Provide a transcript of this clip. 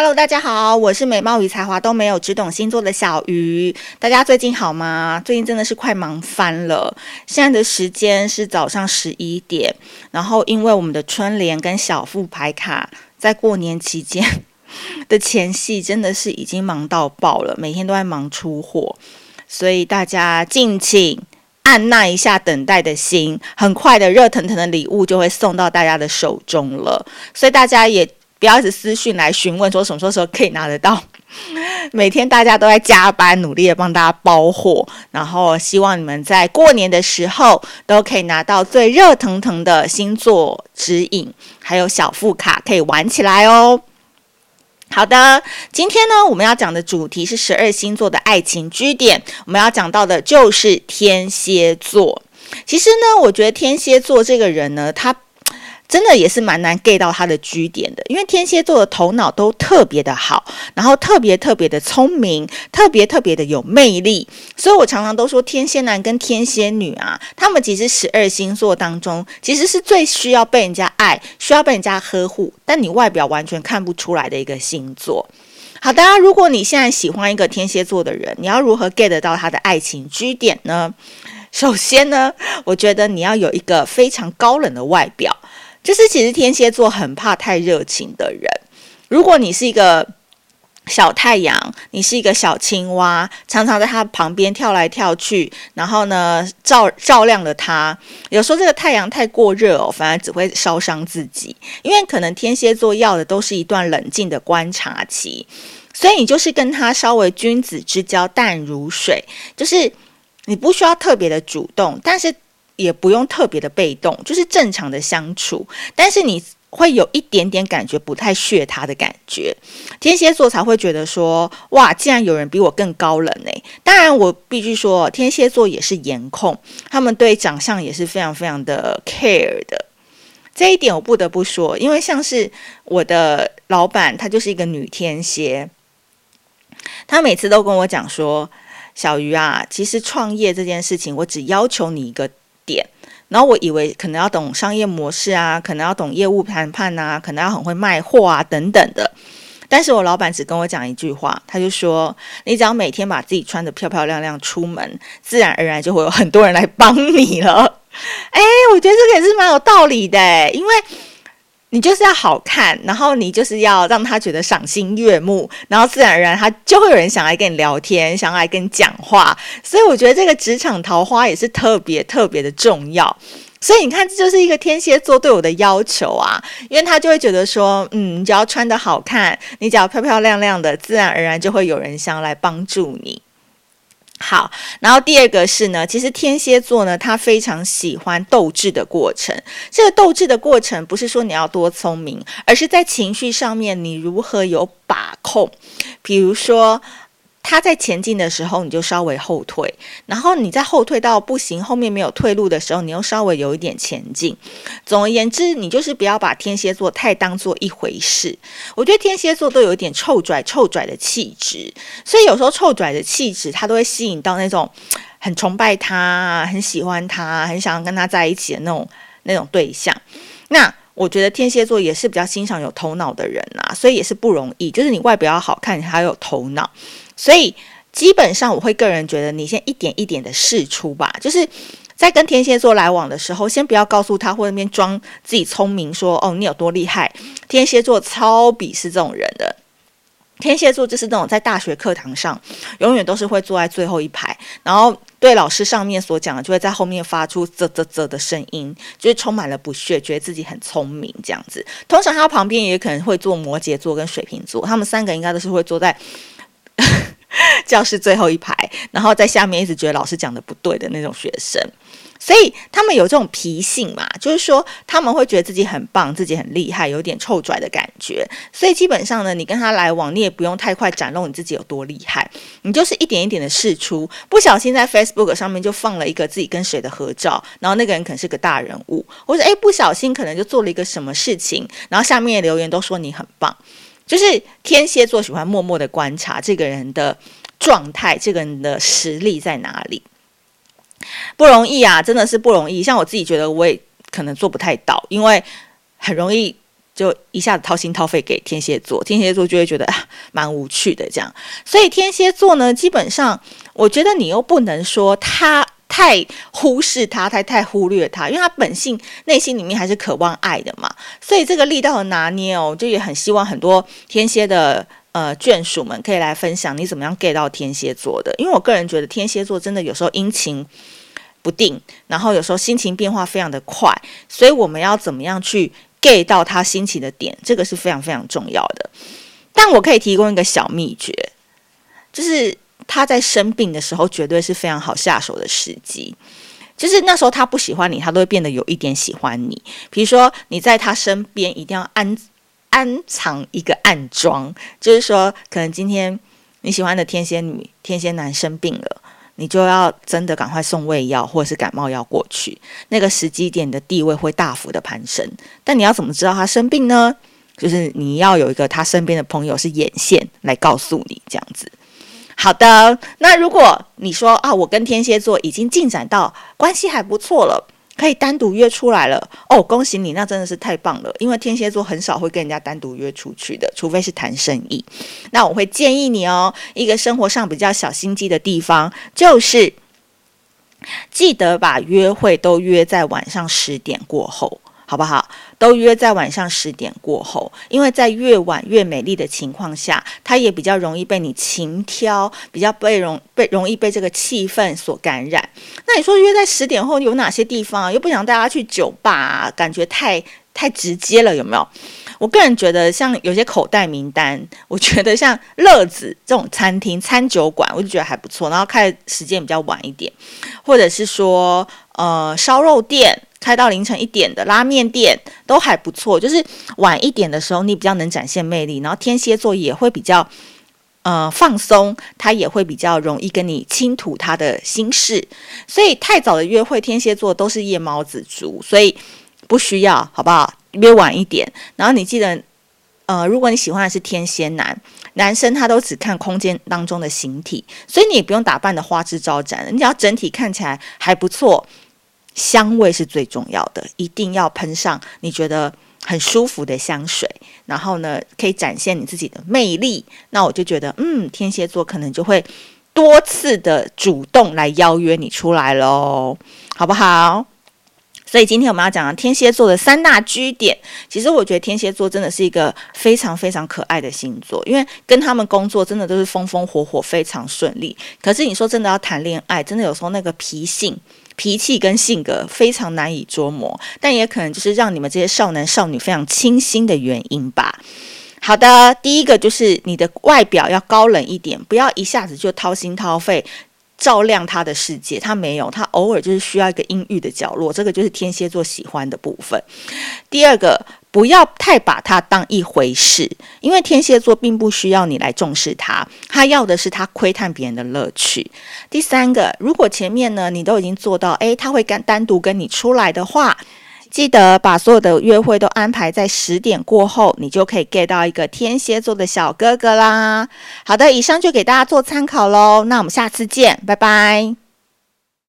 Hello，大家好，我是美貌与才华都没有，只懂星座的小鱼。大家最近好吗？最近真的是快忙翻了。现在的时间是早上十一点，然后因为我们的春联跟小副牌卡在过年期间的前夕，真的是已经忙到爆了，每天都在忙出货，所以大家敬请按捺一下等待的心，很快的热腾腾的礼物就会送到大家的手中了。所以大家也。不要一直私讯来询问说什么时候可以拿得到。每天大家都在加班，努力的帮大家包货，然后希望你们在过年的时候都可以拿到最热腾腾的星座指引，还有小副卡可以玩起来哦。好的，今天呢，我们要讲的主题是十二星座的爱情 G 点，我们要讲到的就是天蝎座。其实呢，我觉得天蝎座这个人呢，他。真的也是蛮难 get 到他的居点的，因为天蝎座的头脑都特别的好，然后特别特别的聪明，特别特别的有魅力，所以我常常都说天蝎男跟天蝎女啊，他们其实十二星座当中，其实是最需要被人家爱，需要被人家呵护，但你外表完全看不出来的一个星座。好的，如果你现在喜欢一个天蝎座的人，你要如何 get 到他的爱情居点呢？首先呢，我觉得你要有一个非常高冷的外表。就是其实天蝎座很怕太热情的人。如果你是一个小太阳，你是一个小青蛙，常常在他旁边跳来跳去，然后呢照照亮了他。有时候这个太阳太过热哦，反而只会烧伤自己。因为可能天蝎座要的都是一段冷静的观察期，所以你就是跟他稍微君子之交淡如水，就是你不需要特别的主动，但是。也不用特别的被动，就是正常的相处，但是你会有一点点感觉不太屑他的感觉，天蝎座才会觉得说，哇，竟然有人比我更高冷呢。当然，我必须说，天蝎座也是颜控，他们对长相也是非常非常的 care 的。这一点我不得不说，因为像是我的老板，她就是一个女天蝎，她每次都跟我讲说，小鱼啊，其实创业这件事情，我只要求你一个。点，然后我以为可能要懂商业模式啊，可能要懂业务谈判啊，可能要很会卖货啊等等的。但是我老板只跟我讲一句话，他就说：“你只要每天把自己穿得漂漂亮亮出门，自然而然就会有很多人来帮你了。”哎，我觉得这个也是蛮有道理的，因为。你就是要好看，然后你就是要让他觉得赏心悦目，然后自然而然他就会有人想来跟你聊天，想来跟你讲话。所以我觉得这个职场桃花也是特别特别的重要。所以你看，这就是一个天蝎座对我的要求啊，因为他就会觉得说，嗯，你只要穿得好看，你只要漂漂亮亮的，自然而然就会有人想来帮助你。好，然后第二个是呢，其实天蝎座呢，他非常喜欢斗智的过程。这个斗智的过程，不是说你要多聪明，而是在情绪上面你如何有把控。比如说。他在前进的时候，你就稍微后退；然后你在后退到不行，后面没有退路的时候，你又稍微有一点前进。总而言之，你就是不要把天蝎座太当做一回事。我觉得天蝎座都有一点臭拽臭拽的气质，所以有时候臭拽的气质，他都会吸引到那种很崇拜他、很喜欢他、很想要跟他在一起的那种那种对象。那我觉得天蝎座也是比较欣赏有头脑的人啊，所以也是不容易。就是你外表要好看，你还有头脑。所以基本上，我会个人觉得，你先一点一点的试出吧。就是在跟天蝎座来往的时候，先不要告诉他或那边装自己聪明，说哦你有多厉害。天蝎座超鄙视这种人的。天蝎座就是那种在大学课堂上永远都是会坐在最后一排，然后对老师上面所讲的就会在后面发出啧啧啧的声音，就是充满了不屑，觉得自己很聪明这样子。通常他旁边也可能会坐摩羯座跟水瓶座，他们三个应该都是会坐在。教室最后一排，然后在下面一直觉得老师讲的不对的那种学生，所以他们有这种脾性嘛，就是说他们会觉得自己很棒，自己很厉害，有点臭拽的感觉。所以基本上呢，你跟他来往，你也不用太快展露你自己有多厉害，你就是一点一点的试出。不小心在 Facebook 上面就放了一个自己跟谁的合照，然后那个人可能是个大人物，或者诶不小心可能就做了一个什么事情，然后下面留言都说你很棒。就是天蝎座喜欢默默的观察这个人的状态，这个人的实力在哪里，不容易啊，真的是不容易。像我自己觉得，我也可能做不太到，因为很容易就一下子掏心掏肺给天蝎座，天蝎座就会觉得蛮无趣的这样。所以天蝎座呢，基本上我觉得你又不能说他太忽视他，太太忽略他，因为他本性内心里面还是渴望爱的嘛。所以这个力道的拿捏哦，就也很希望很多天蝎的呃眷属们可以来分享你怎么样 get 到天蝎座的，因为我个人觉得天蝎座真的有时候阴晴不定，然后有时候心情变化非常的快，所以我们要怎么样去 get 到他心情的点，这个是非常非常重要的。但我可以提供一个小秘诀，就是他在生病的时候，绝对是非常好下手的时机。就是那时候他不喜欢你，他都会变得有一点喜欢你。比如说你在他身边，一定要安安藏一个暗桩，就是说，可能今天你喜欢的天蝎女、天蝎男生病了。你就要真的赶快送胃药或者是感冒药过去，那个时机点的地位会大幅的攀升。但你要怎么知道他生病呢？就是你要有一个他身边的朋友是眼线来告诉你这样子。好的，那如果你说啊，我跟天蝎座已经进展到关系还不错了。可以单独约出来了哦，恭喜你，那真的是太棒了。因为天蝎座很少会跟人家单独约出去的，除非是谈生意。那我会建议你哦，一个生活上比较小心机的地方，就是记得把约会都约在晚上十点过后。好不好？都约在晚上十点过后，因为在越晚越美丽的情况下，它也比较容易被你情挑，比较被容被容易被这个气氛所感染。那你说约在十点后有哪些地方啊？又不想带大家去酒吧，感觉太太直接了，有没有？我个人觉得，像有些口袋名单，我觉得像乐子这种餐厅、餐酒馆，我就觉得还不错。然后开时间比较晚一点，或者是说，呃，烧肉店。开到凌晨一点的拉面店都还不错，就是晚一点的时候你比较能展现魅力，然后天蝎座也会比较呃放松，他也会比较容易跟你倾吐他的心事，所以太早的约会天蝎座都是夜猫子族，所以不需要，好不好？约晚一点，然后你记得，呃，如果你喜欢的是天蝎男，男生他都只看空间当中的形体，所以你也不用打扮得花枝招展，你只要整体看起来还不错。香味是最重要的，一定要喷上你觉得很舒服的香水，然后呢，可以展现你自己的魅力。那我就觉得，嗯，天蝎座可能就会多次的主动来邀约你出来喽，好不好？所以今天我们要讲的天蝎座的三大居点，其实我觉得天蝎座真的是一个非常非常可爱的星座，因为跟他们工作真的都是风风火火，非常顺利。可是你说真的要谈恋爱，真的有时候那个脾性、脾气跟性格非常难以捉摸，但也可能就是让你们这些少男少女非常倾心的原因吧。好的，第一个就是你的外表要高冷一点，不要一下子就掏心掏肺。照亮他的世界，他没有，他偶尔就是需要一个阴郁的角落，这个就是天蝎座喜欢的部分。第二个，不要太把他当一回事，因为天蝎座并不需要你来重视他，他要的是他窥探别人的乐趣。第三个，如果前面呢你都已经做到，诶，他会跟单独跟你出来的话。记得把所有的约会都安排在十点过后，你就可以 get 到一个天蝎座的小哥哥啦。好的，以上就给大家做参考喽。那我们下次见，拜拜。